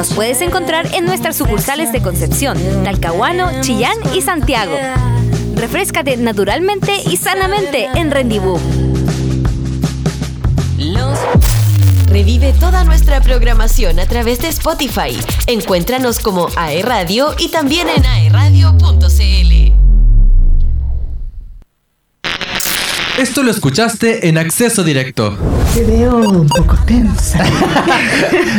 Nos puedes encontrar en nuestras sucursales de Concepción, Talcahuano, Chillán y Santiago. Refrescate naturalmente y sanamente en Rendibú. Revive toda nuestra programación a través de Spotify. Encuéntranos como AE Radio y también en aeradio.cl. Esto lo escuchaste en acceso directo. Te veo un poco tensa.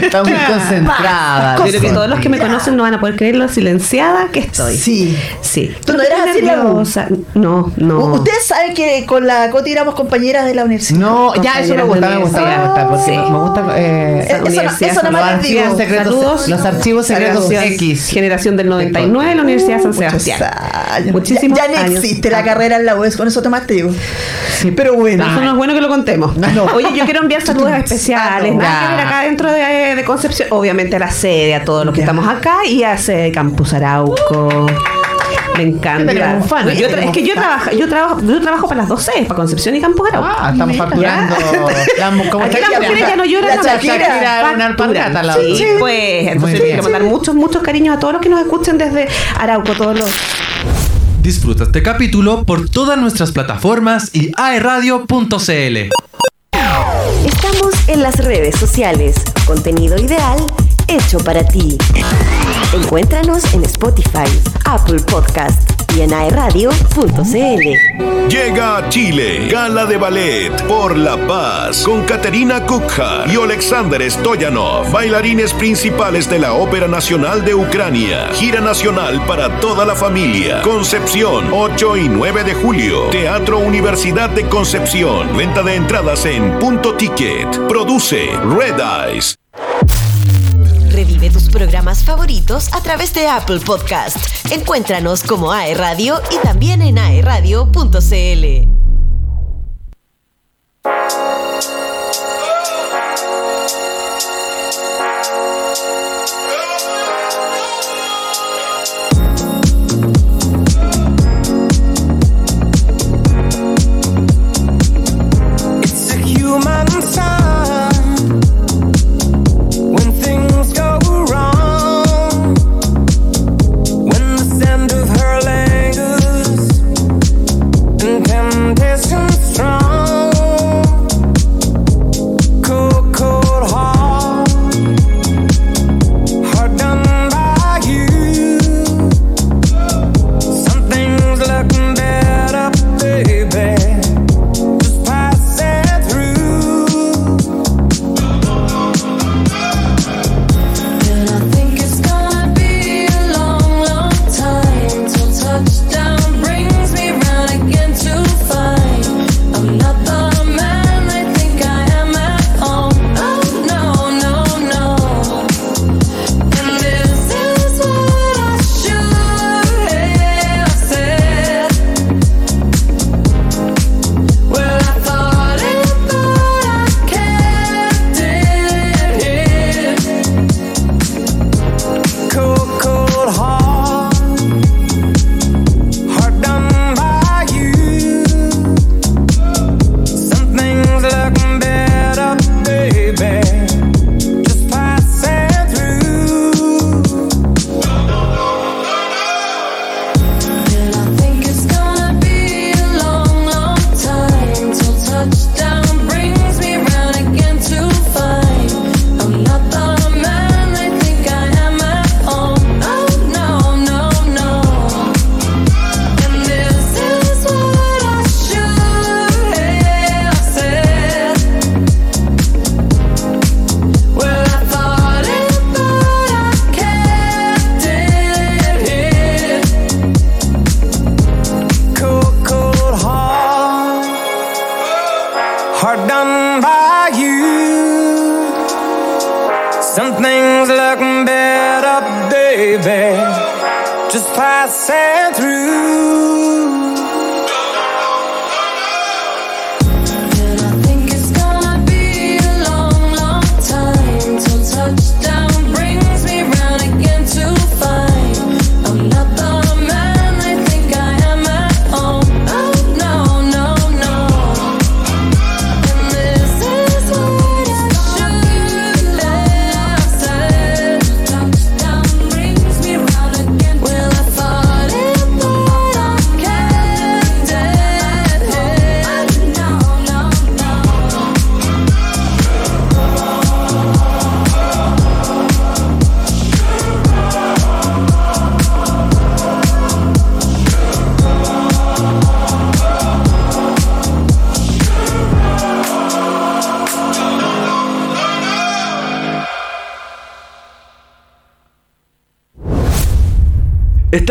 Está muy concentrada. Creo que todos los que me conocen no van a poder creer lo silenciada que estoy. Sí. Sí. ¿Tú no eras así, nerviosa? No, no. Ustedes saben que con la Coti éramos compañeras de la universidad. No, ya eso me gusta, me gusta, me gusta, porque Sí. me gusta eh, Eso- nada más digo. Saludos. los archivos secretos Generación- X. Generación del 99 en la Universidad de San Sebastián. Muchísimos ya, ya no años. existe la carrera en la UES, con eso te más digo. Pero bueno. Eso no es bueno que lo contemos. No. Oye, yo quiero enviar saludos especiales. Ah, no. Nada que ver acá dentro de, de Concepción. Obviamente a la sede, a todos los que Ya. estamos acá y a sede Campus Arauco. Me encanta. Un fan, Yo es que yo trabajo, yo trabajo, yo trabajo para las dos sedes, para Concepción y Campus Arauco. Ah, estamos facturando. La- como Aquí las Shakira. mujeres ya no lloran, La no, Shakira era una alpargata al lado. Sí, pues. Entonces quiero mandar muchos, muchos cariños a todos los que nos escuchen desde Arauco, todos los. Disfruta este capítulo por todas nuestras plataformas y aeradio.cl. Estamos en las redes sociales. Contenido ideal hecho para ti. Encuéntranos en Spotify, Apple Podcast y en aeradio.cl. Llega a Chile, Gala de Ballet por la Paz, con Katerina Kukha y Alexander Stoyanov, bailarines principales de la Ópera Nacional de Ucrania. Gira nacional para toda la familia. Concepción, 8 y 9 de julio. Teatro Universidad de Concepción. Venta de entradas en Punto Ticket. Produce Red Eyes. Revive tus programas favoritos a través de Apple Podcast. Encuéntranos como AE Radio y también en aeradio.cl.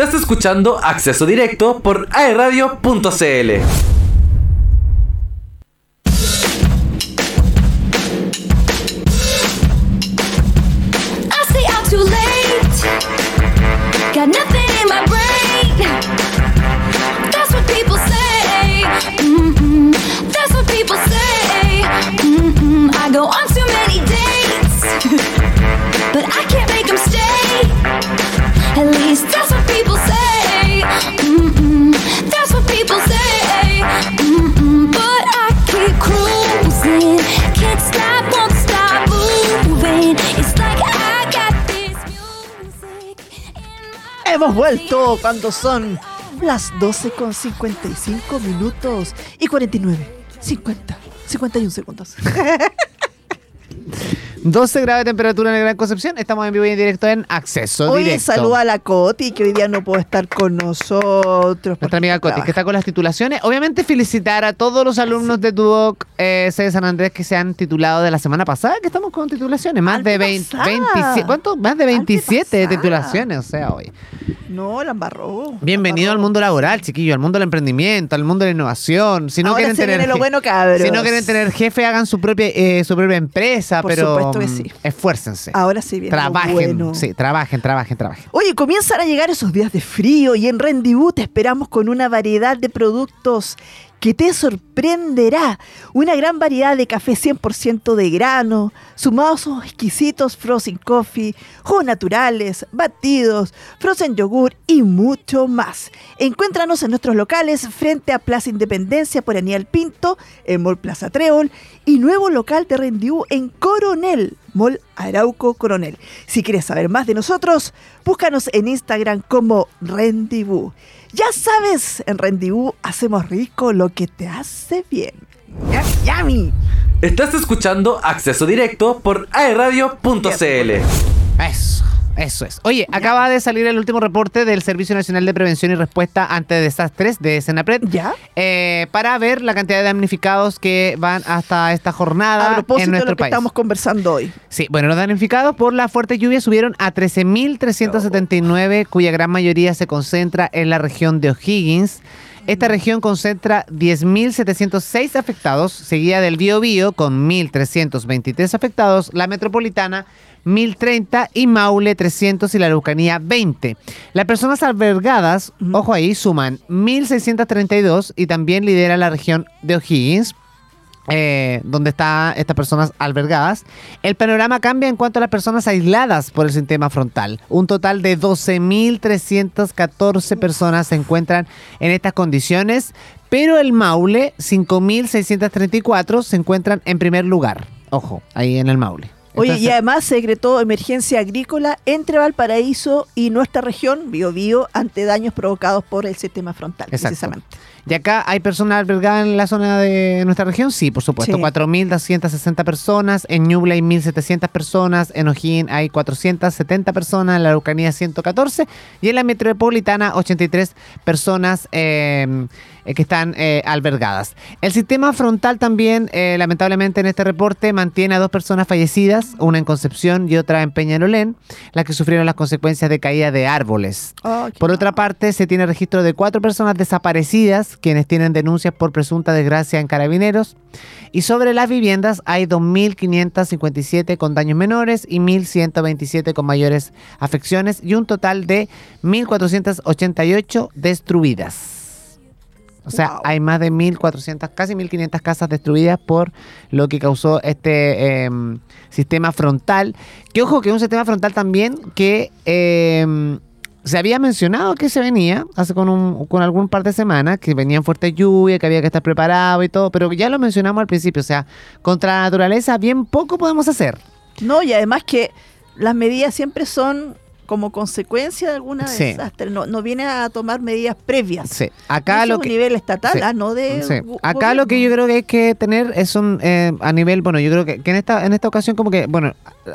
Estás escuchando Acceso Directo por aeradio.cl. Hemos vuelto cuando son las 12 con 55 minutos y 49, 50, 51 segundos. 12 grados de temperatura en la Gran Concepción. Estamos en vivo y en directo en Acceso Directo. saluda a la Coti, que hoy día no puede estar con nosotros. Nuestra amiga Coti, trabaja. que está con las titulaciones. Obviamente felicitar a todos los alumnos de Duoc eh, C de San Andrés que se han titulado de la semana pasada, que estamos con titulaciones. Más de 20, Antepasada. 27, ¿cuánto? Más de 27 Antepasada. titulaciones, o sea, hoy. No, la embarró. Bienvenido la al mundo laboral, chiquillo, al mundo del emprendimiento, al mundo de la innovación. Si no Ahora quieren se tener viene lo bueno, cabros. si no quieren tener jefe, hagan su propia eh, su propia empresa, Por pero supuesto que sí. esfuércense. Ahora sí viene trabajen, bueno. sí, trabajen, trabajen, trabajen. Oye, comienzan a llegar esos días de frío y en Rendezvous te esperamos con una variedad de productos que te sorprenderá. Una gran variedad de café 100% de grano, sumados a exquisitos frozen coffee, jugos naturales, batidos, frozen yogur y mucho más. Encuéntranos en nuestros locales frente a Plaza Independencia por Aníbal Pinto, en Mall Plaza Treol y nuevo local de Rendezvous en Coronel. Mall Arauco Coronel. Si quieres saber más de nosotros, búscanos en Instagram como Rendezvous. Ya sabes, en Rendezvous hacemos rico lo que te hace bien. Yami, yami. Estás escuchando Acceso Directo por aeradio.cl. Eso, eso es. Oye, acaba de salir el último reporte del Servicio Nacional de Prevención y Respuesta ante Desastres de Senapred. ¿Ya? eh, para ver la cantidad de damnificados que van hasta esta jornada A propósito en de nuestro lo que país. estamos conversando hoy. Sí, bueno, los damnificados por la fuerte lluvia subieron a 13.379, cuya gran mayoría se concentra en la región de O'Higgins. Esta región concentra 10.706 afectados, seguida del Biobío con 1.323 afectados, la metropolitana 1.030 y Maule 300 y la Araucanía 20. Las personas albergadas, ojo ahí, suman 1.632 y también lidera la región de O'Higgins eh, donde están estas personas albergadas. El panorama cambia en cuanto a las personas aisladas por el sistema frontal. Un total de 12.314 personas se encuentran en estas condiciones, pero el Maule, 5.634, se encuentran en primer lugar. Ojo, ahí en el Maule. Oye, Entonces, y además se decretó emergencia agrícola entre Valparaíso y nuestra región, Biobío, ante daños provocados por el sistema frontal, Exacto. precisamente. ¿Y acá hay personas albergadas en la zona de nuestra región? Sí, por supuesto. Sí. 4.260 personas. En Ñuble hay 1.700 personas. En O'Higgins hay 470 personas. En la Araucanía 114. Y en la metropolitana 83 personas eh, eh, que están eh, albergadas. El sistema frontal también, eh, lamentablemente en este reporte, mantiene a dos personas fallecidas. Una en Concepción y otra en Peñalolén. Las que sufrieron las consecuencias de caída de árboles. Oh, Por mal. otra parte, se tiene registro de cuatro personas desaparecidas, quienes tienen denuncias por presunta desgracia en carabineros. Y sobre las viviendas hay 2.557 con daños menores y 1.127 con mayores afecciones y un total de 1.488 destruidas. O sea, Wow. hay más de 1.400, casi 1.500 casas destruidas por lo que causó este em, sistema frontal. Que ojo, que es un sistema frontal también que em, se había mencionado que se venía hace con, un, con algún par de semanas, que venían fuertes lluvias, que había que estar preparado y todo, pero ya lo mencionamos al principio. O sea, contra la naturaleza bien poco podemos hacer. No, y además que las medidas siempre son como consecuencia de alguna Sí. desastre. No, no viene a tomar medidas previas. Sí. Acá lo es que... a nivel estatal, Sí. ah, no de. Sí. Acá lo que yo creo que hay que tener es un eh, a nivel, bueno, yo creo que, que en esta en esta ocasión como que, bueno,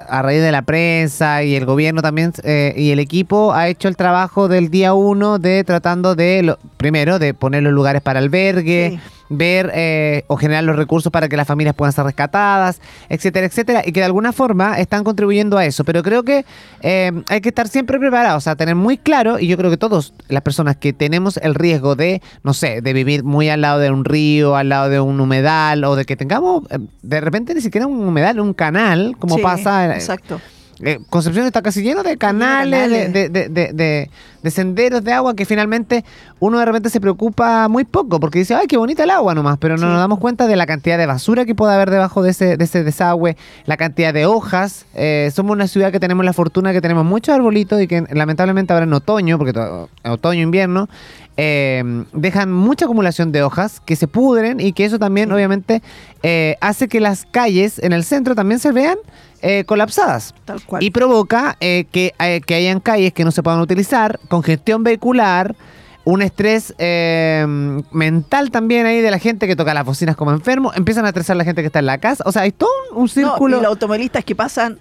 a raíz de la prensa y el gobierno también eh, y el equipo ha hecho el trabajo del día uno de tratando de, lo, primero, de poner los lugares para albergue, ver eh, o generar los recursos para que las familias puedan ser rescatadas, etcétera, etcétera, y que de alguna forma están contribuyendo a eso. Pero creo que eh, hay que estar siempre preparados, o sea, tener muy claro, y yo creo que todos las personas que tenemos el riesgo de, no sé, de vivir muy al lado de un río, al lado de un humedal, o de que tengamos eh, de repente ni siquiera un humedal, un canal, como Sí, pasa. Exacto. Eh, Concepción está casi lleno de canales, de, de- de- de- de- de senderos de agua que finalmente uno de repente se preocupa muy poco porque dice, ay, qué bonita el agua nomás, pero no Sí. nos damos cuenta de la cantidad de basura que puede haber debajo de ese, de ese desagüe, la cantidad de hojas. Eh, somos una ciudad que tenemos la fortuna que tenemos muchos arbolitos y que lamentablemente ahora en otoño, porque otoño, invierno, eh, dejan mucha acumulación de hojas que se pudren y que eso también obviamente eh, hace que las calles en el centro también se vean eh, colapsadas. Tal cual. Y provoca eh, que, eh, que hayan calles que no se puedan utilizar, congestión vehicular, un estrés eh, mental también ahí de la gente que toca las bocinas como enfermo, empiezan a estresar a la gente que está en la casa. O sea, hay todo un, un No, círculo. y los automovilistas que pasan,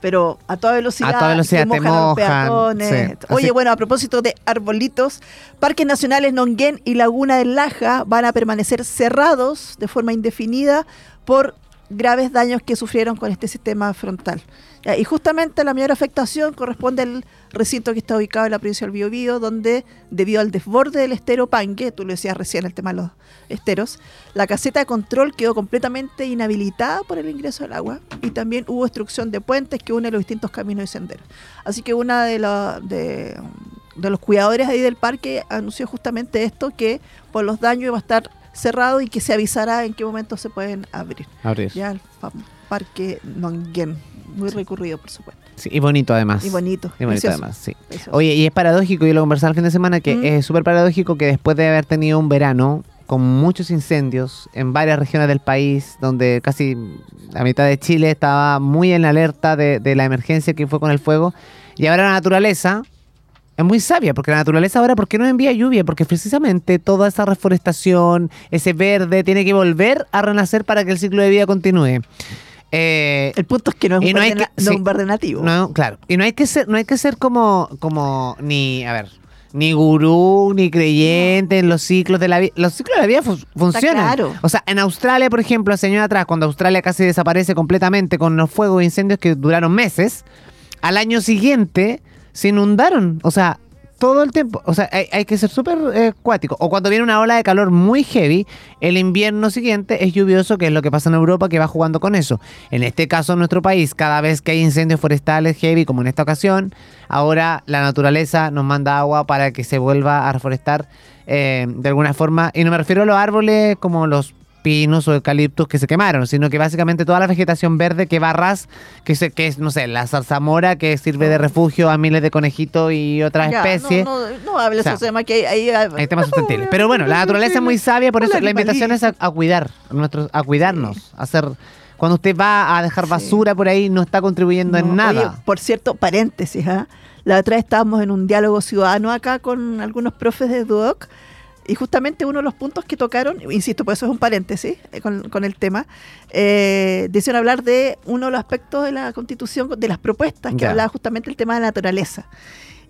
pero a toda velocidad. A toda velocidad te mojan los mojan, peatones. sí. Oye, bueno, a propósito de arbolitos, Parques Nacionales Nonguén y Laguna del Laja van a permanecer cerrados de forma indefinida por graves daños que sufrieron con este sistema frontal. Y justamente la mayor afectación corresponde al recinto que está ubicado en la provincia del Biobío, donde debido al desborde del estero Pangue, tú lo decías recién el tema de los esteros, la caseta de control quedó completamente inhabilitada por el ingreso del agua y también hubo destrucción de puentes que unen los distintos caminos y senderos. Así que una de, de los cuidadores ahí del parque anunció justamente esto, que por los daños iba a estar cerrado y que se avisará en qué momento se pueden abrir. Abrir. Ya el parque Nonguén, muy recurrido por supuesto. Sí, y bonito además. Y bonito. Y bonito precioso, además, sí. precioso. Oye, y es paradójico, yo lo conversaba el fin de semana, que Mm. es súper paradójico que después de haber tenido un verano con muchos incendios en varias regiones del país, donde casi la mitad de Chile estaba muy en alerta de, de la emergencia que fue con el fuego, y ahora la naturaleza es muy sabia, porque la naturaleza ahora, ¿por qué no envía lluvia? Porque precisamente toda esa reforestación, ese verde, tiene que volver a renacer para que el ciclo de vida continúe. Eh, El punto es que no es un, no verde, que- na- no sí. un verde nativo. no, claro. Y no hay que ser, no hay que ser como, como ni, a ver, ni gurú, ni creyente en los ciclos de la vida. Los ciclos de la vida fu- funcionan. claro. O sea, en Australia, por ejemplo, hace años atrás, cuando Australia casi desaparece completamente con los fuegos e incendios que duraron meses, al año siguiente se inundaron. O sea, todo el tiempo. O sea, hay, que ser súper eh, cuático. O cuando viene una ola de calor muy heavy, el invierno siguiente es lluvioso, que es lo que pasa en Europa, que va jugando con eso. En este caso, en nuestro país, cada vez que hay incendios forestales heavy, como en esta ocasión, ahora la naturaleza nos manda agua para que se vuelva a reforestar eh, de alguna forma. Y no me refiero a los árboles como los pinos o eucaliptos que se quemaron, sino que básicamente toda la vegetación verde que va a ras, que, se, que es, no sé, la zarzamora que sirve de refugio a miles de conejitos y otras Ya, especies. No, no, no hables O sea, temas que hay, hay, Hay temas sustentables. Pero bueno, la naturaleza es muy sabia, por eso la invitación es a, a cuidar, a, nuestros, a cuidarnos, a hacer... Cuando usted va a dejar Sí. basura por ahí, no está contribuyendo en nada. oye, por cierto, paréntesis, ¿ah? la otra vez estábamos en un diálogo ciudadano acá con algunos profes de Duoc y justamente uno de los puntos que tocaron, insisto, por eso es un paréntesis eh, con, con el tema, eh, decían hablar de uno de los aspectos de la constitución, de las propuestas, que hablaba justamente del tema de la naturaleza.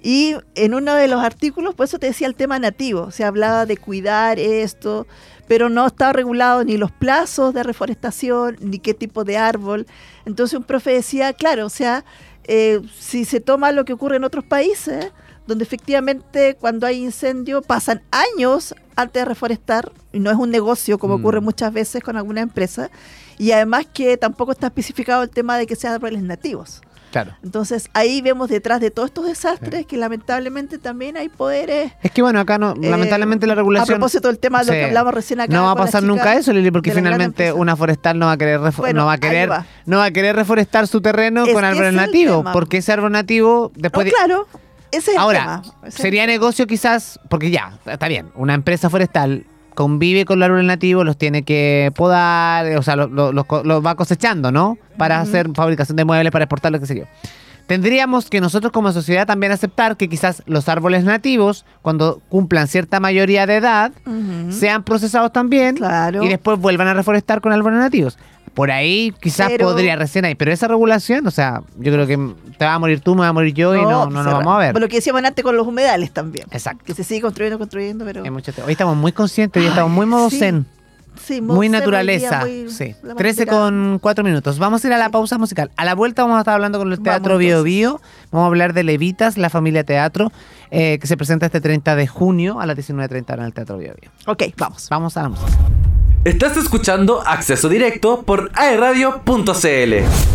Y en uno de los artículos, por eso te decía el tema nativo, se hablaba de cuidar esto, pero no estaba regulado ni los plazos de reforestación, ni qué tipo de árbol. Entonces un profe decía, claro, o sea, eh, si se toma lo que ocurre en otros países, donde efectivamente cuando hay incendio pasan años antes de reforestar, y no es un negocio como Mm. ocurre muchas veces con alguna empresa, y además que tampoco está especificado el tema de que sean árboles nativos. Claro. Entonces ahí vemos detrás de todos estos desastres que lamentablemente también hay poderes. Es que bueno, acá no, eh, lamentablemente la A regulación... propósito del tema de lo Sí. que hablamos recién acá. No va a pasar nunca eso, Lili, porque finalmente una forestal no va a querer Bueno, no va a querer va. no va a querer reforestar su terreno Es con árboles nativos, porque ese árbol nativo No, después de- claro, ese es Ahora, el tema. Sería negocio quizás, porque ya, está bien, una empresa forestal convive con los árboles nativos, los tiene que podar, o sea, los va cosechando, ¿no? Para hacer fabricación de muebles, para exportarlo, qué sé yo. Tendríamos que nosotros como sociedad también aceptar que quizás los árboles nativos, cuando cumplan cierta mayoría de edad, sean procesados también Claro. y después vuelvan a reforestar con árboles nativos. Por ahí quizás Pero- podría recién ahí, pero esa regulación, o sea, yo creo que te va a morir tú, me va a morir yo y no, no pues, nos vamos a ver. Lo que decíamos antes con los humedales también. Exacto. Que se sigue construyendo, construyendo, pero. Hoy estamos muy conscientes, hoy estamos muy modo sí. zen. Sí, Muy naturaleza. muy- sí. la 13 inspirada. con 4 minutos. Vamos a ir a la pausa musical. A la vuelta vamos a estar hablando con el Teatro Bio. Bio. Vamos a hablar de Levitas, la familia teatro, eh, que se presenta este 30 de junio a las 19.30 en el Teatro Bio Bio. Ok, vamos. Vamos a la música. Estás escuchando Acceso Directo por aeradio.cl.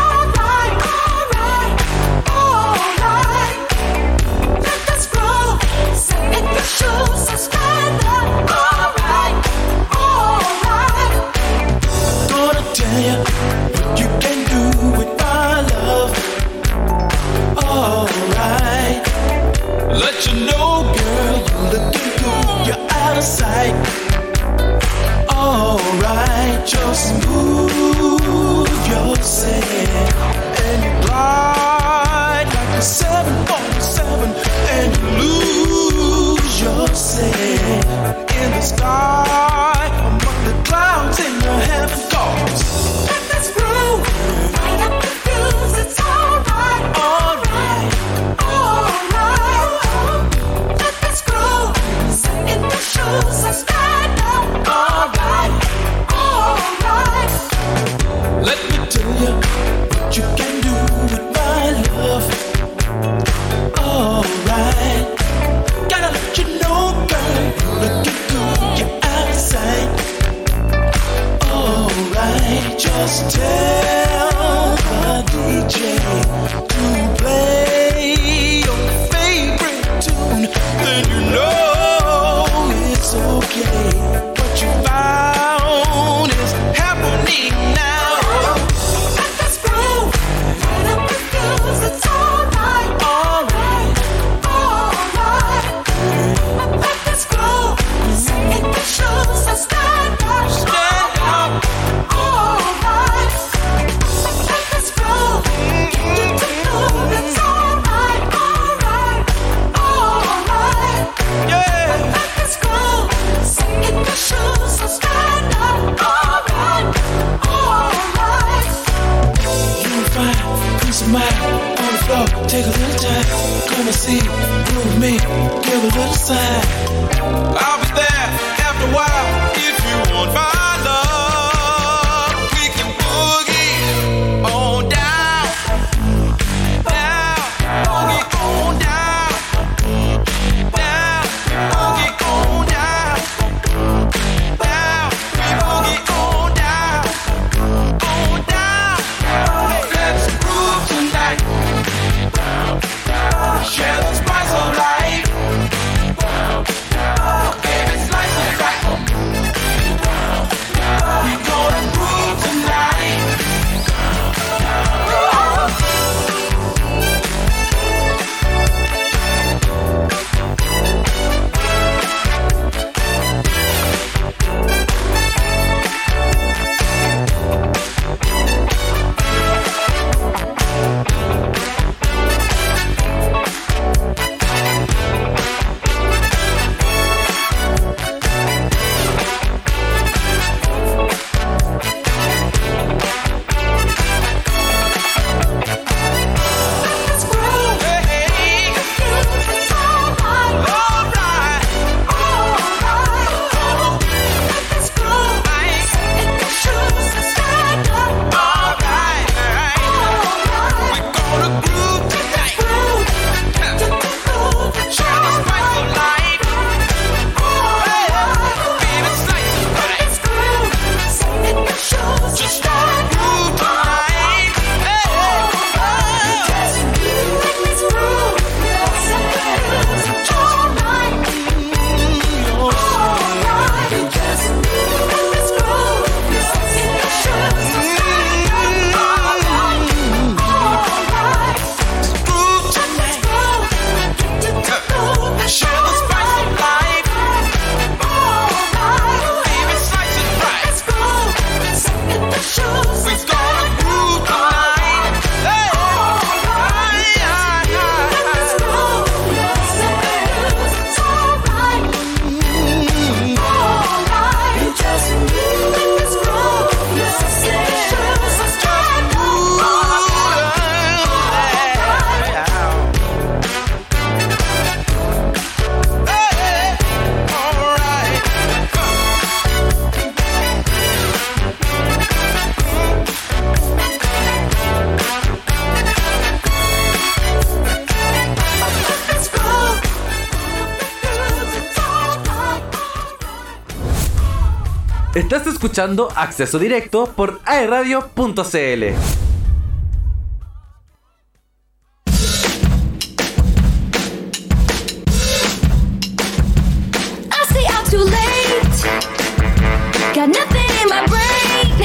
brain.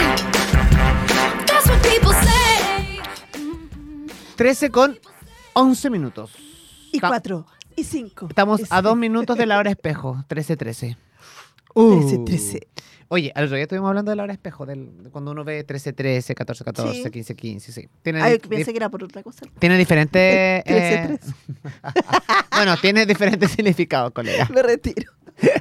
That's what people say. 13 con 11 minutos. Y Ta- cuatro. Y cinco. Estamos Es- a dos minutos de la hora espejo. 13-13. Trece, trece. Oye, al otro día estuvimos hablando de la hora espejo, del, de cuando uno ve 13-13, 14-14, Sí. 15-15, sí. Tiene, Ay, di- pensé di- que era por otra cosa. tiene diferentes... Eh, bueno, tiene diferentes significados, colega. Me retiro.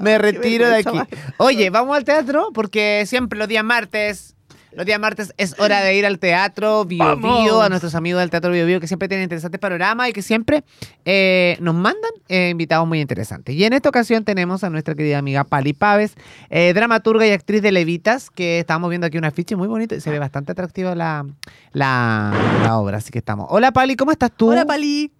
Me retiro de aquí. Oye, vamos al teatro porque siempre los días martes, los días martes es hora de ir al teatro Bio. Bio, a nuestros amigos del teatro Bio Bio que siempre tienen interesantes panoramas y que siempre eh, nos mandan eh, invitados muy interesantes. Y en esta ocasión tenemos a nuestra querida amiga Pali Paves, eh, dramaturga y actriz de Levitas, que estamos viendo aquí un afiche muy bonito y se ve bastante atractiva la, la, la obra, así que estamos. Hola Pali, ¿cómo estás tú? Hola, Pali.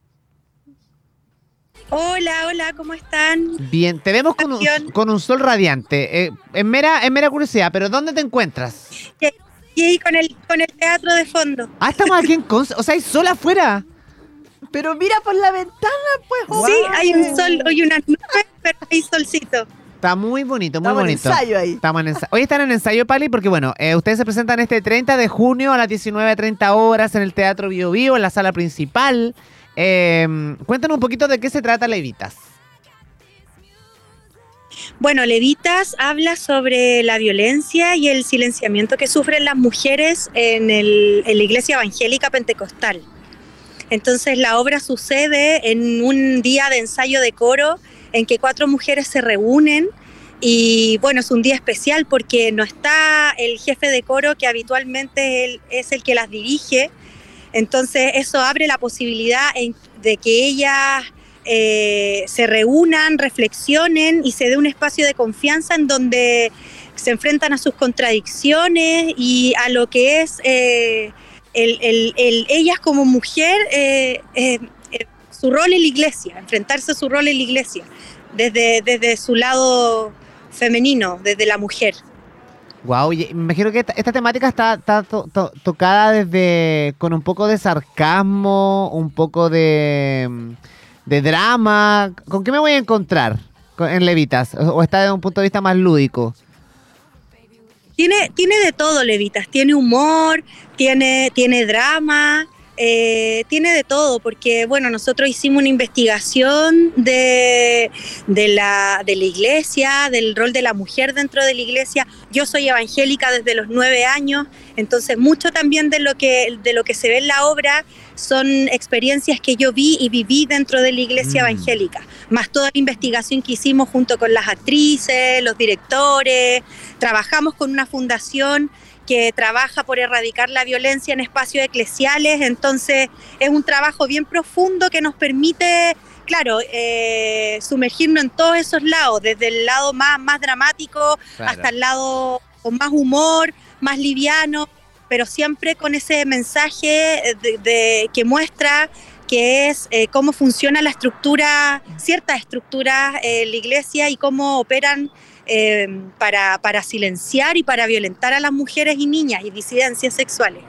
Hola, hola, ¿cómo están? Bien, te vemos con un, con un sol radiante. Eh, en, mera, en mera curiosidad, pero ¿dónde te encuentras? Y ahí con el, con el teatro de fondo. Ah, estamos aquí en Conce. O sea, hay sol afuera. Pero mira por la ventana, pues. Sí, guau. hay un sol, hoy unas nubes, pero hay solcito. Está muy bonito, muy Estamos en bonito. ensayo ahí. Estamos en ensayo. Hoy están en ensayo, Pali, porque bueno, eh, ustedes se presentan este 30 de junio a las 19.30 horas en el Teatro Bio Bio, en la sala principal. Eh, cuéntanos un poquito de qué se trata Levitas. Bueno, Levitas habla sobre la violencia y el silenciamiento que sufren las mujeres en, el- en la iglesia evangélica pentecostal. Entonces la obra sucede en un día de ensayo de coro en que cuatro mujeres se reúnen y bueno, es un día especial porque no está el jefe de coro que habitualmente es el que las dirige. Entonces eso abre la posibilidad de que ellas eh, se reúnan, reflexionen y se dé un espacio de confianza en donde se enfrentan a sus contradicciones y a lo que es eh, el- el- el- ellas como mujer, eh, eh, su rol en la iglesia, enfrentarse a su rol en la iglesia, desde, desde su lado femenino, desde la mujer. Wow, me imagino que esta, esta temática está, to- to- tocada desde con un poco de sarcasmo, un poco de, drama. ¿Con qué me voy a encontrar con- en Levitas? ¿O o está desde un punto de vista más lúdico? Tiene, tiene de todo, Levitas. Tiene humor, tiene, tiene drama, eh, tiene de todo, porque bueno, nosotros hicimos una investigación de, de, la, de la iglesia, del rol de la mujer dentro de la iglesia. Yo soy evangélica desde los nueve años, entonces mucho también de lo que, de lo que se ve en la obra son experiencias que yo vi y viví dentro de la iglesia Mm. evangélica, más toda la investigación que hicimos junto con las actrices, los directores, trabajamos con una fundación que trabaja por erradicar la violencia en espacios eclesiales, entonces es un trabajo bien profundo que nos permite, claro, eh, sumergirnos en todos esos lados, desde el lado más, más dramático hasta el lado con más humor, más liviano, pero siempre con ese mensaje de, de- que muestra que es eh, cómo funciona la estructura, ciertas estructuras eh, la iglesia y cómo operan eh, para, para silenciar y para violentar a las mujeres y niñas y disidencias sexuales.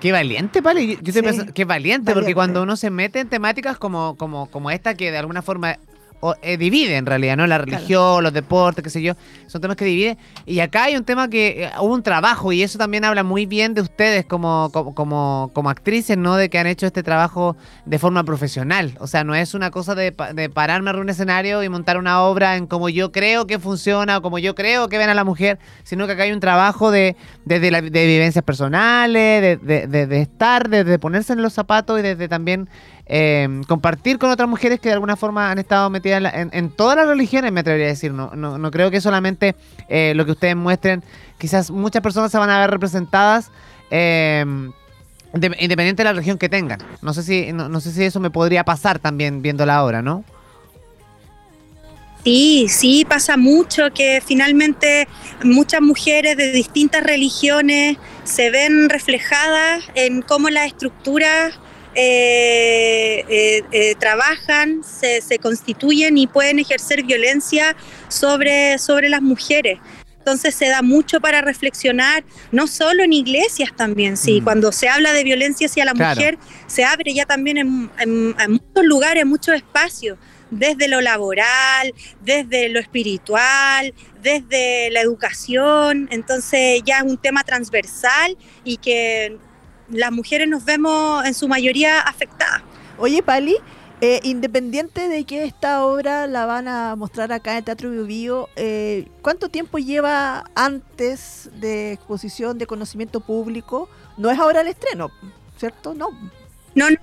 Qué valiente, Pali. Yo, Sí, pensando- qué valiente, porque valiente. cuando uno se mete en temáticas como, como, como esta que de alguna forma o, eh, divide en realidad, ¿no? La religión, los deportes, qué sé yo, son temas que dividen. Y acá hay un tema que eh, hubo un trabajo y eso también habla muy bien de ustedes como, como, como, como actrices, ¿no? De que han hecho este trabajo de forma profesional. O sea, no es una cosa de, de pararme a un escenario y montar una obra en como yo creo que funciona o como yo creo que ven a la mujer, sino que acá hay un trabajo de, desde la- de vivencias personales, de, de- de- de estar, de, de ponerse en los zapatos y desde también eh, compartir con otras mujeres que de alguna forma han estado metidas en, todas las religiones, me atrevería a decir. No, no, no creo que solamente eh, lo que ustedes muestren, quizás muchas personas se van a ver representadas. eh, de- independiente de la religión que tengan. No sé si no, sé si eso me podría pasar también viendo la obra, ¿no? Sí, sí, pasa mucho que finalmente muchas mujeres de distintas religiones se ven reflejadas en cómo las estructuras eh, eh, eh, trabajan, se, se constituyen y pueden ejercer violencia sobre, sobre las mujeres. Entonces se da mucho para reflexionar, no solo en iglesias también, sí. Mm. Cuando se habla de violencia hacia la Claro. mujer, se abre ya también en, en- en muchos lugares, en muchos espacios, desde lo laboral, desde lo espiritual, desde la educación. Entonces ya es un tema transversal y que las mujeres nos vemos en su mayoría afectadas. Oye, Pali, eh, independiente de que esta obra la van a mostrar acá en el Teatro Bio, eh, ¿cuánto tiempo lleva antes de exposición de conocimiento público? No es ahora el estreno, ¿cierto? No. No, no,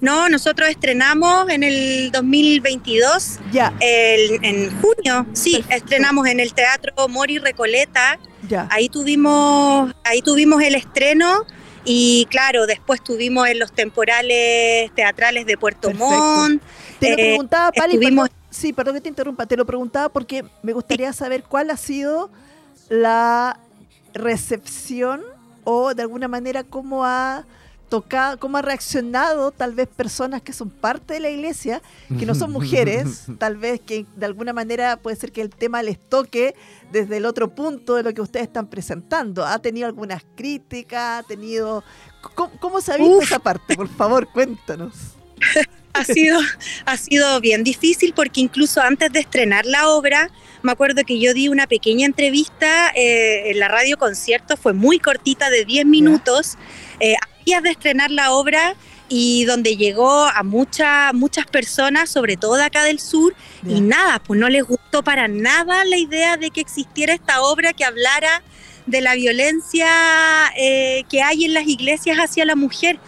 no, nosotros estrenamos en el 2022, Ya, el- en junio, sí, Perfecto. estrenamos en el Teatro Mori Recoleta, ya. ahí tuvimos, ahí tuvimos el estreno y claro, después tuvimos en los temporales teatrales de Puerto Perfecto. Montt. Te lo Eh, preguntaba, Pali, estuvimos- perdón- sí, perdón que te interrumpa, te lo preguntaba porque me gustaría saber cuál ha sido la recepción o de alguna manera cómo ha tocado, cómo ha reaccionado tal vez personas que son parte de la iglesia, que no son mujeres, tal vez que de alguna manera puede ser que el tema les toque desde el otro punto de lo que ustedes están presentando. ¿Ha tenido algunas críticas? ¿Ha tenido... ¿Cómo, cómo se ha visto Uf. esa parte? Por favor, cuéntanos. Ha sido, ha sido bien difícil porque incluso antes de estrenar la obra, me acuerdo que yo di una pequeña entrevista eh, en la radio concierto, fue muy cortita, de 10 minutos, eh, días de estrenar la obra y donde llegó a muchas muchas personas, sobre todo acá del sur, y nada, pues no les gustó para nada la idea de que existiera esta obra que hablara de la violencia eh, que hay en las iglesias hacia la mujer.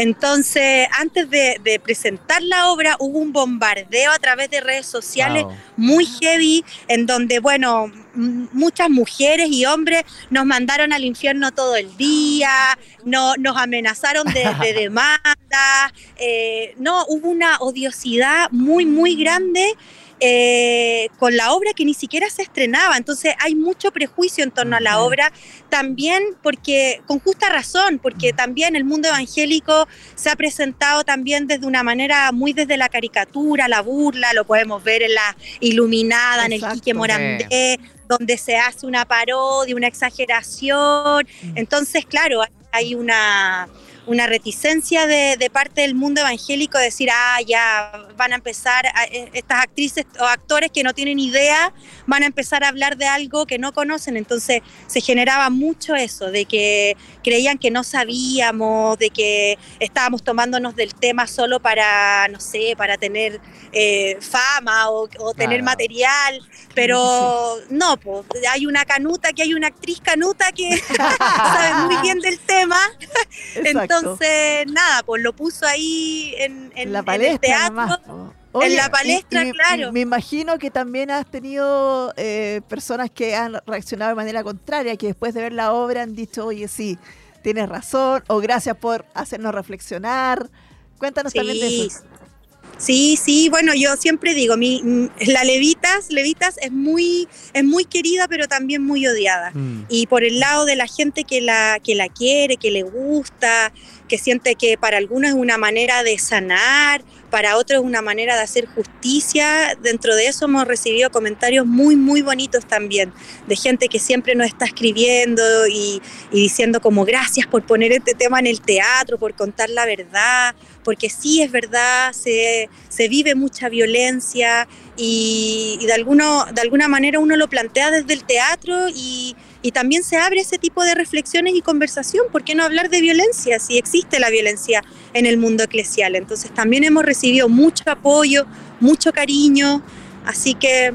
Entonces, antes de, de presentar la obra, hubo un bombardeo a través de redes sociales Wow. muy heavy, en donde, bueno, muchas mujeres y hombres nos mandaron al infierno todo el día, no, nos amenazaron de, de demanda, eh, no, hubo una odiosidad muy, muy grande. Eh, con la obra que ni siquiera se estrenaba, entonces hay mucho prejuicio en torno a la obra, también porque, con justa razón, porque también el mundo evangélico se ha presentado también desde una manera muy desde la caricatura, la burla, lo podemos ver en la Iluminada, en el. Quique Morandé, donde se hace una parodia, una exageración. Mm. Entonces, claro, hay una, una reticencia de, de parte del mundo evangélico de decir, ah, ya van a empezar, a- eh, estas actrices o actores que no tienen idea, van a empezar a hablar de algo que no conocen. Entonces se generaba mucho eso, de que creían que no sabíamos, de que estábamos tomándonos del tema solo para, no sé, para tener eh, fama o, o tener material, pero no, pues hay una canuta, que hay una actriz canuta que sabe muy bien del tema, Exacto. entonces nada, pues lo puso ahí en, en- En la en palestra el teatro. nomás. En la palestra, claro. Me imagino que también has tenido eh, personas que han reaccionado de manera contraria, que después de ver la obra han dicho, oye, sí, tienes razón, o gracias por hacernos reflexionar. Cuéntanos también de eso. Sí, sí, bueno, yo siempre digo, mi, la Levitas, Levitas es muy, es muy querida, pero también muy odiada. Mm. Y por el lado de la gente que la, que la quiere, que le gusta, que siente que para algunos es una manera de sanar, para otros es una manera de hacer justicia, dentro de eso hemos recibido comentarios muy, muy bonitos también, de gente que siempre nos está escribiendo y, y diciendo como gracias por poner este tema en el teatro, por contar la verdad, porque sí es verdad, se, se vive mucha violencia y, y de, alguno, de alguna manera uno lo plantea desde el teatro y, y también se abre ese tipo de reflexiones y conversación. ¿Por qué no hablar de violencia si existe la violencia en el mundo eclesial? Entonces también hemos recibido mucho apoyo, mucho cariño, así que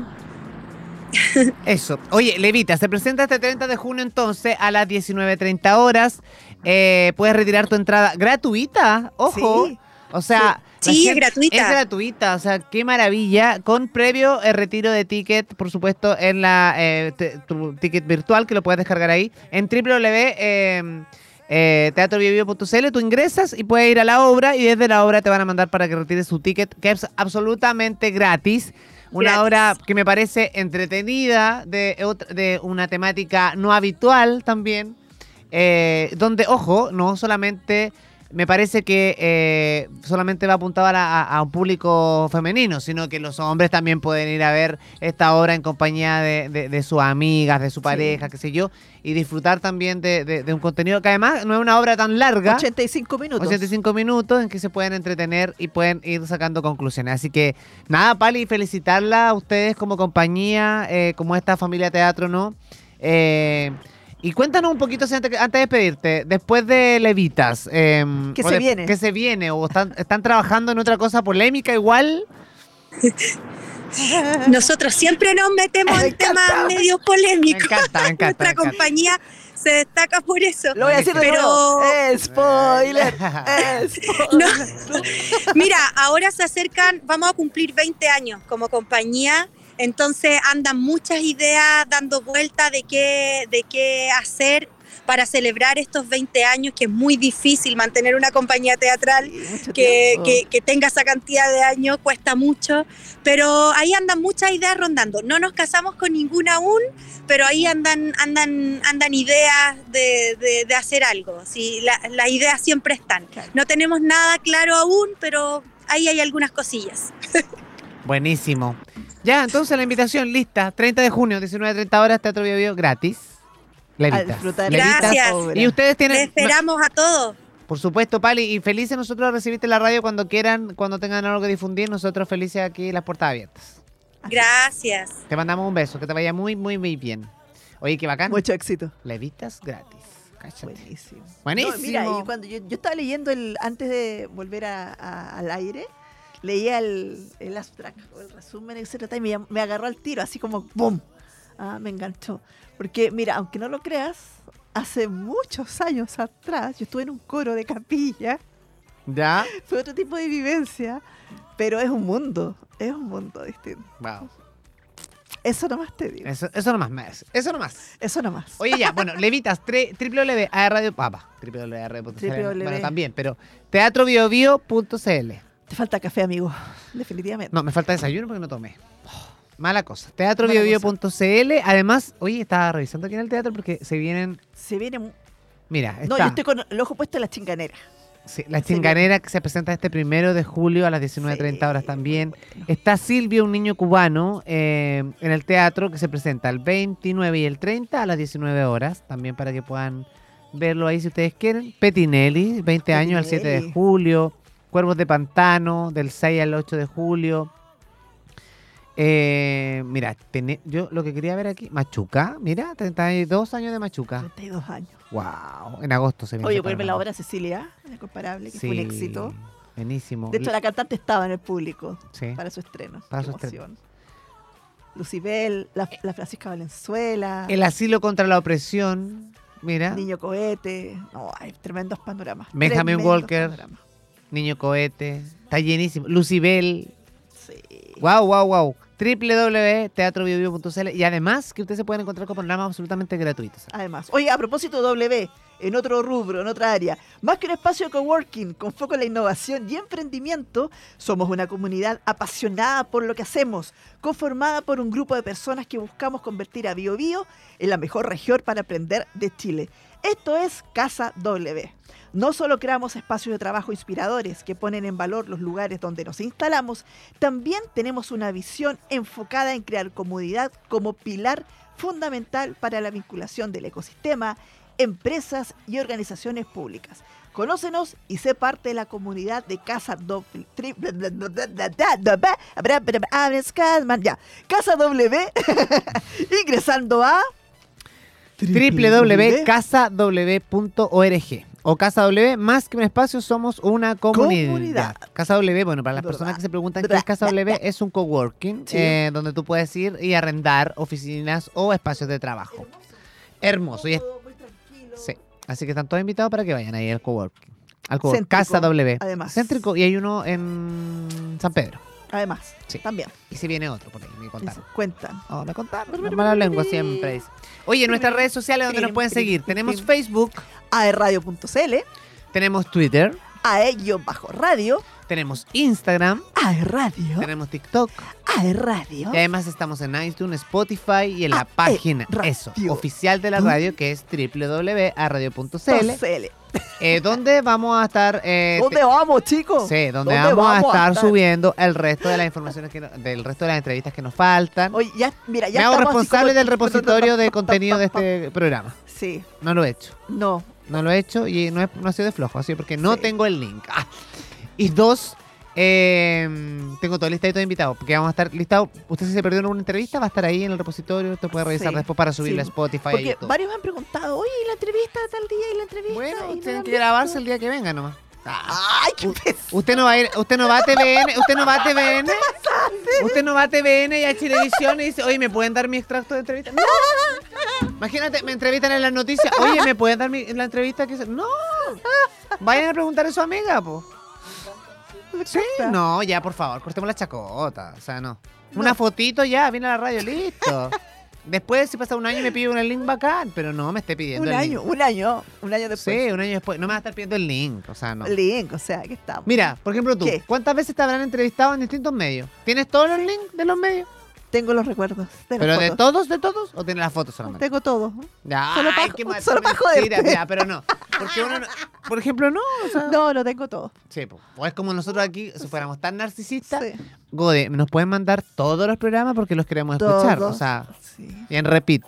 Eso. Oye, Levita, se presenta este 30 de junio entonces a las 19.30 horas. Eh, puedes retirar tu entrada gratuita, ojo. Sí. O sea, Sí, es gratuita. Es gratuita, o sea, qué maravilla. Con previo eh, retiro de ticket, por supuesto, en la eh, tu ticket virtual que lo puedes descargar ahí en www. Eh, eh, teatrobiobio.cl, tú ingresas y puedes ir a la obra y desde la obra te van a mandar para que retires tu ticket, que es absolutamente gratis. Una Gratis. obra que me parece entretenida, de, de una temática no habitual también, eh, donde, ojo, no solamente me parece que eh, solamente va apuntado a, a- a un público femenino, sino que los hombres también pueden ir a ver esta obra en compañía de, de- de sus amigas, de su pareja, qué sé yo, y disfrutar también de, de- de un contenido que además no es una obra tan larga. 85 minutos. 85 minutos en que se pueden entretener y pueden ir sacando conclusiones. Así que nada, Pali, felicitarla a ustedes como compañía, eh, como esta familia teatro, ¿no? Eh, y cuéntanos un poquito, antes, antes de despedirte, después de Levitas. eh, ¿Qué o se de- viene? ¿Qué se viene? ¿O están, están trabajando en otra cosa polémica igual? Nosotros siempre nos metemos en temas medio polémicos. Me encanta, me encanta, Nuestra me encanta. compañía se destaca por eso. Lo voy a decir de Pero nuevo. Eh, Spoiler. No. Mira, ahora se acercan, vamos a cumplir 20 años como compañía, entonces andan muchas ideas dando vuelta de qué, de qué hacer para celebrar estos 20 años, que es muy difícil mantener una compañía teatral que, que- que tenga esa cantidad de años, cuesta mucho, pero ahí andan muchas ideas rondando. No nos casamos con ninguna aún, pero ahí andan, andan, andan ideas de, de- de hacer algo. Sí, la- las ideas siempre están. No tenemos nada claro aún, pero ahí hay algunas cosillas. Buenísimo. Ya, entonces la invitación lista. 30 de junio, 19.30 horas, Teatro Bio Bio, gratis. Levitas. disfrutar Levitas. Gracias. Y ustedes tienen... esperamos a todos. Por supuesto, Pali, y felices nosotros de recibirte en la radio cuando quieran, cuando tengan algo que difundir, nosotros felices aquí las puertas abiertas. Gracias. Te mandamos un beso, que te vaya muy, muy, muy bien. Oye, qué bacán. Mucho éxito. Levitas gratis. Cáchate. Buenísimo. Buenísimo. No, mira, y cuando yo, yo estaba leyendo el antes de volver a- a- al aire, leía el, el abstract o el resumen, etcétera, y me, me agarró al tiro, así como ¡boom! Ah, me enganchó. Porque, mira, aunque no lo creas, hace muchos años atrás, yo estuve en un coro de capilla, ¿Ya? fue otro tipo de vivencia, pero es un mundo, es un mundo distinto. Wow. Eso nomás te digo. Eso, eso nomás hace. Eso nomás. Eso nomás. Oye, ya, bueno, Levitas, www.radio, papa, www. bueno, también, pero teatrobiobio.cl. Te falta café, amigo. Definitivamente. No, me falta desayuno porque no tomé. Mala cosa. Teatrobiobio.cl. Además, oye, estaba revisando aquí en el teatro porque se vienen. Se viene. mu- Mira, No, está. yo estoy con el ojo puesto en la chinganera. Sí, la chinganera que se presenta este primero de julio a las 19.30 horas también. Está Silvio, un niño cubano, eh, en el teatro que se presenta el 29 y el 30 a las 19 horas. También para que puedan verlo ahí si ustedes quieren. Petinelli, 20 años, el 7 de julio. Cuervos de Pantano, del 6 al 8 de julio. Eh, mira, yo lo que quería ver aquí, Machuca, mira, 32 años de Machuca. 32 años. Wow, en agosto se viene. Oye, vuelve la obra Cecilia, la incomparable, que fue un éxito. Buenísimo. De hecho, la cantante estaba en el público Sí. para su estreno. Para Qué su estreno. Lucibel, la, la Francisca Valenzuela, El asilo contra la opresión. Mira. Niño Cohete. No, hay tremendos panoramas. Benjamin tremendos Walker. panoramas. Niño cohete. Está llenísimo. Lucibel. Sí. Wow, wow, wow. www.teatrobiobio.cl y además que ustedes se pueden encontrar con programas absolutamente gratuitos. Además, oye, a propósito de W, en otro rubro, en otra área, más que un espacio de coworking con foco en la innovación y emprendimiento, somos una comunidad apasionada por lo que hacemos, conformada por un grupo de personas que buscamos convertir a Bio Bio en la mejor región para aprender de Chile. Esto es Casa W. No solo creamos espacios de trabajo inspiradores que ponen en valor los lugares donde nos instalamos, también tenemos una visión enfocada en crear comunidad como pilar fundamental para la vinculación del ecosistema, empresas y organizaciones públicas. Conócenos y sé parte de la comunidad de Casa ya, Casa W, ingresando a www.casaw.org o Casa W, más que un espacio, somos una comunidad. Comunidad. Casa W, bueno, para las personas que se preguntan qué es Casa W, es un coworking Sí. eh, donde tú puedes ir y arrendar oficinas o espacios de trabajo. Hermoso. Y es- sí. Así que están todos invitados para que vayan ahí al coworking. Al coworking. Casa W. además. Céntrico. Y hay uno en San Pedro. Además, Sí. también. Y si viene otro por ahí, me contaron. Cuentan. Oh, me contaron. La mala lengua siempre dice. Oye, en nuestras redes sociales donde nos pueden seguir. Tenemos Facebook, aerradio.cl, tenemos Twitter, ae-radio, tenemos Instagram, aerradio, tenemos TikTok. aerradio. Y además estamos en iTunes, Spotify y en la Ah, página, eso, oficial de la radio que es www.radio.cl. Eh, donde vamos a estar... eh, ¿Dónde vamos, chicos? Sí, donde ¿Dónde vamos, a vamos a estar, estar? subiendo el resto de las informaciones que no- del resto de las entrevistas que nos faltan. Oye, ya, mira, ya Me hago responsable como- del repositorio de contenido de este programa. Sí, No lo he hecho. no. No lo he hecho y no, he- no ha sido de flojo, así porque no tengo el link. Ah. Y dos, eh, tengo todo listadito de invitados, porque vamos a estar listados. Usted si se perdió en una entrevista, va a estar ahí en el repositorio, usted puede revisar Sí, después para subirla a sí. Spotify. y Porque todo. varios me han preguntado, oye, ¿y la entrevista de tal día y la entrevista? Bueno, no tienen han que visto?" grabarse el día que venga nomás. Ah. Ay, qué pesado. Usted no va a ir, usted no va a TVN, usted no va a TVN. Usted no va a TVN y a Chilevisión y dice, oye, ¿me pueden dar mi extracto de entrevista? No. Imagínate, me entrevistan en las noticias, oye, ¿me pueden dar mi, la entrevista? que? No. Vayan a preguntar a su amiga, po. Sí, no, ya, por favor, cortemos la chacota. O sea, no. Una fotito ya, viene a la radio, listo. Después, si pasa un año, me pide un link bacán, pero no me esté pidiendo Un el año, link. un año, un año después. Sí, un año después. No me va a estar pidiendo el link, o sea, no. Link, o sea, aquí estamos. Mira, por ejemplo tú, ¿Qué? ¿cuántas veces te habrán entrevistado en distintos medios? ¿Tienes todos los links de los medios? Tengo los recuerdos. de ¿Pero de todos, de todos? ¿O tienes las fotos solamente? Tengo todo. Ya, Solo ay, pa- qué mal- solo pa' mentira, joderte. ya, pero no. Porque uno, no- por ejemplo, no. O sea, No, no tengo todo. Sí, po. o es como nosotros aquí, si fuéramos tan narcisistas, Sí. Gode, nos pueden mandar todos los programas porque los queremos escuchar. O Todos. sea, Sí. y en repeat.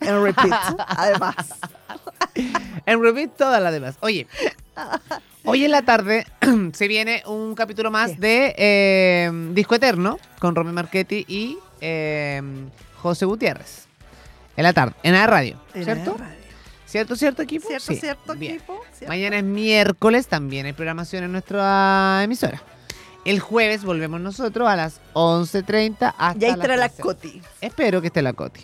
En repeat, además. En repeat todas las demás. Oye, hoy en la tarde se viene un capítulo más de eh, Disco Eterno con Romy Marchetti y eh, José Gutiérrez. En la tarde, en la radio, En ¿cierto? la radio. ¿Cierto, cierto, equipo? ¿Cierto, Sí. cierto, Bien. equipo? ¿Cierto? Mañana es miércoles, también hay programación en nuestra emisora. El jueves volvemos nosotros a las 11.30 hasta Y ahí las estará la 13. Coti. Espero que esté la Coti.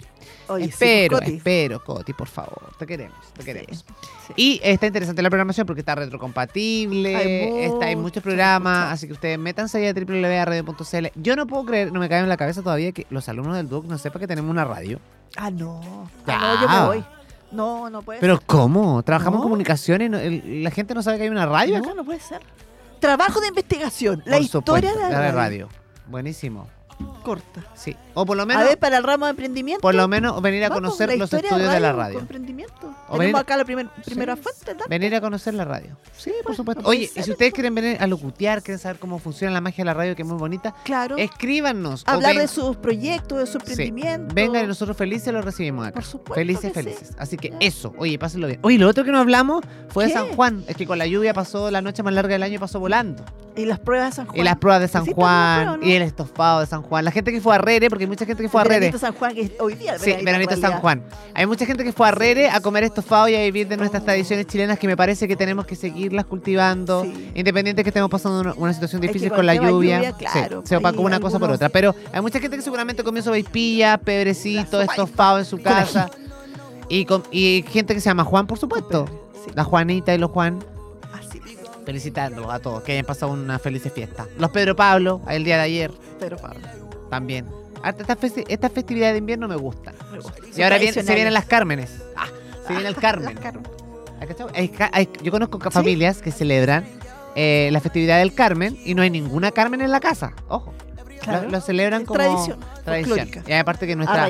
Oye, sí, espero, Coti. espero, Coti, por favor. Te queremos, te queremos. sí. Y está interesante la programación porque está retrocompatible, Hay está, hay mucho, muchos programas, mucho. así que ustedes métanse ahí a www.radio.cl. Yo no puedo creer, no me cae en la cabeza todavía que los alumnos del DUC no sepan que tenemos una radio. Ah, no. Ah, no, yo me voy. No, no puede Pero ser. ¿cómo? Trabajamos en No. comunicaciones, y no- el- la gente no sabe que hay una radio acá. No, no puede ser. Trabajo de investigación. la historia supuesto, de la radio. radio. Buenísimo. Corta. Sí. O por lo menos, a ver, para el ramo de emprendimiento. por lo menos venir a conocer los estudios de la radio. emprendimiento. O Tenemos venir- acá la primer- primera Sí. fuente. Venir a conocer la radio. Sí, por supuesto. no puede Oye, y si ustedes esto. quieren venir a locutear, quieren saber cómo funciona la magia de la radio, que es muy bonita, Claro. escríbanos. Hablar ven- de sus proyectos, de su Sí. emprendimiento. Vengan y nosotros felices los recibimos acá. Por supuesto Felices, sí. felices. Así que eso, oye, pásenlo bien. Oye, lo otro que no hablamos fue de. San Juan. Es que con la lluvia pasó la noche más larga del año, pasó volando. Y las pruebas de San Juan. Y las pruebas de San ¿Hiciste alguna Juan, prueba, no? y el estofado de San Juan. La gente que fue a Rere, porque hay mucha gente que fue a Rere. veranito San Juan, que es hoy día. Sí, veranito San. Juan. Hay mucha gente que fue a Rere a comer estofado y a vivir de nuestras tradiciones chilenas que me parece que tenemos que seguirlas cultivando, Sí. independiente que estemos pasando una, una situación Es que difícil con la lluvia. lluvia, Sí, claro, se opacó una cosa por otra. Pero hay mucha gente que seguramente comió sopaipilla, pebrecito, estofado en su casa. Y, con- y gente que se llama Juan, por supuesto. Sí. La Juanita y los Juan. Felicitándolos a todos, que hayan pasado una feliz fiesta. Los Pedro Pablo, el día de ayer, Pero Pablo. también. Esta, festi- esta festividad de invierno me gusta. Y ahora viene, se vienen las Cármenes. Ah, se viene el Carmen. ¿Hay? Hay yo conozco familias que celebran eh, la festividad del Carmen y no hay ninguna Carmen en la casa. Ojo. Claro. Lo, lo celebran Es como tradición, tradición. Y aparte que nuestra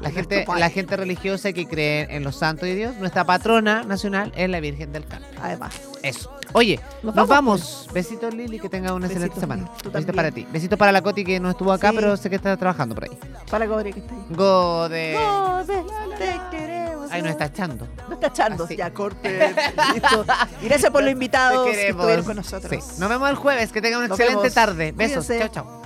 la en gente, la gente religiosa que cree en los santos de Dios, nuestra patrona nacional es la Virgen del Carmen. Además. Eso. Oye, nos, Nos vamos. Besitos Lili, que tenga una excelente semana. Besitos para ti. Besitos para la Coti que no estuvo acá, Sí. pero sé que está trabajando por ahí. Para Gabriel que está ahí. Gode. Gode, te queremos. Ay, nos está echando. No está echando. Así. Ya, corte. Listo. Y gracias por los invitados que estuvieron con nosotros. Sí. Nos vemos el jueves. Que tengan una Nos excelente vemos. tarde. Besos. Cuídense. Chao, chao.